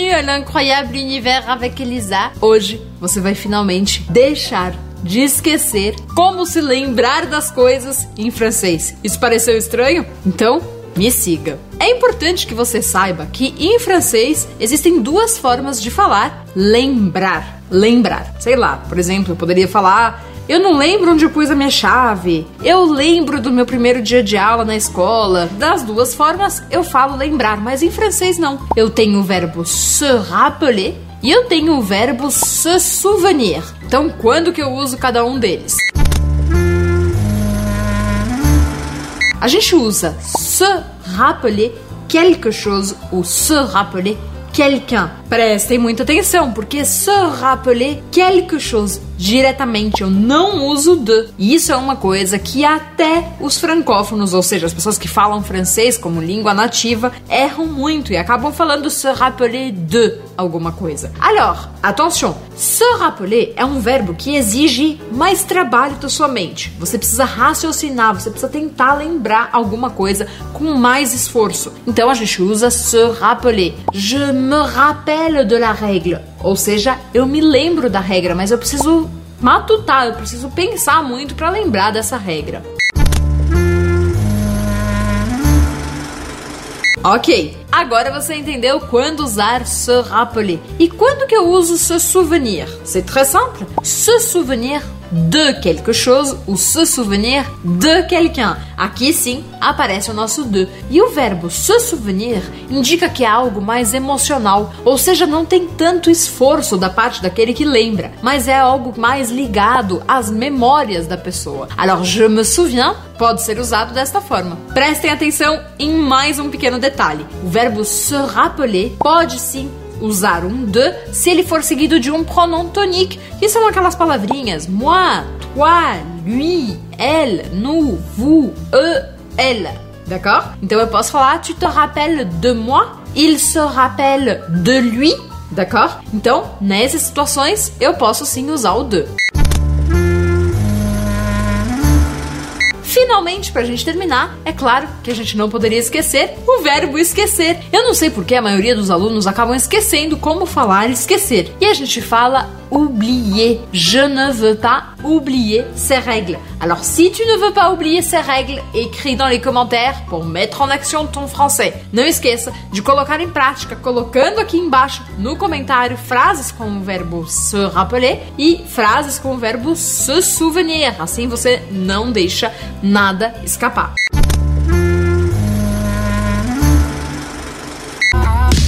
incroyable univers avec Elisa. Hoje você vai finalmente deixar de esquecer como se lembrar das coisas em francês. Isso pareceu estranho? Então, me siga. É importante que você saiba que em francês existem duas formas de falar lembrar. Lembrar. Sei lá, por exemplo, eu poderia falar eu não lembro onde eu pus a minha chave. Eu lembro do meu primeiro dia de aula na escola. Das duas formas, eu falo lembrar, mas em francês não. Eu tenho o verbo se rappeler e eu tenho o verbo se souvenir. Então, quando que eu uso cada um deles? A gente usa se rappeler quelque chose ou se rappeler quelqu'un. Prestem muita atenção, porque se rappeler quelque chose diretamente, eu não uso de. E isso é uma coisa que até os francófonos, ou seja, as pessoas que falam francês como língua nativa, erram muito e acabam falando se rappeler de alguma coisa. Alors, attention, se rappeler é um verbo que exige mais trabalho da sua mente. Você precisa raciocinar, você precisa tentar lembrar alguma coisa com mais esforço. Então a gente usa se rappeler. Je me rappelle de la règle. Ou seja, eu me lembro da regra, mas eu preciso matutar, eu preciso pensar muito para lembrar dessa regra. Ok, agora você entendeu quando usar se rappeler. E quando que eu uso se souvenir? C'est très simple. Se souvenir de quelque chose ou se souvenir de quelqu'un. Aqui sim aparece o nosso de. E o verbo se souvenir indica que é algo mais emocional, ou seja, não tem tanto esforço da parte daquele que lembra, mas é algo mais ligado às memórias da pessoa. Alors, je me souviens pode ser usado desta forma. Prestem atenção em mais um pequeno detalhe. O verbo se rappeler pode sim usar um de se ele for seguido de um pronom tonique, que são aquelas palavrinhas moi, toi, lui, elle, nous, vous, eux, elle. D'accord Então eu posso falar tu te rappelles de moi, il se rappelle de lui. D'accord Então, nessas situações, eu posso sim usar o de. Finalmente, pra gente terminar, é claro que a gente não poderia esquecer o verbo esquecer. Eu não sei porque a maioria dos alunos acabam esquecendo como falar esquecer. E a gente fala oublier. Je ne veux pas oublier ces règles. Alors si tu ne veux pas oublier ces règles, écris dans les commentaires pour mettre en action ton français. Não esqueça de colocar em prática, colocando aqui embaixo no comentário frases com o verbo se rappeler e frases com o verbo se souvenir. Assim você não deixa nada escapar.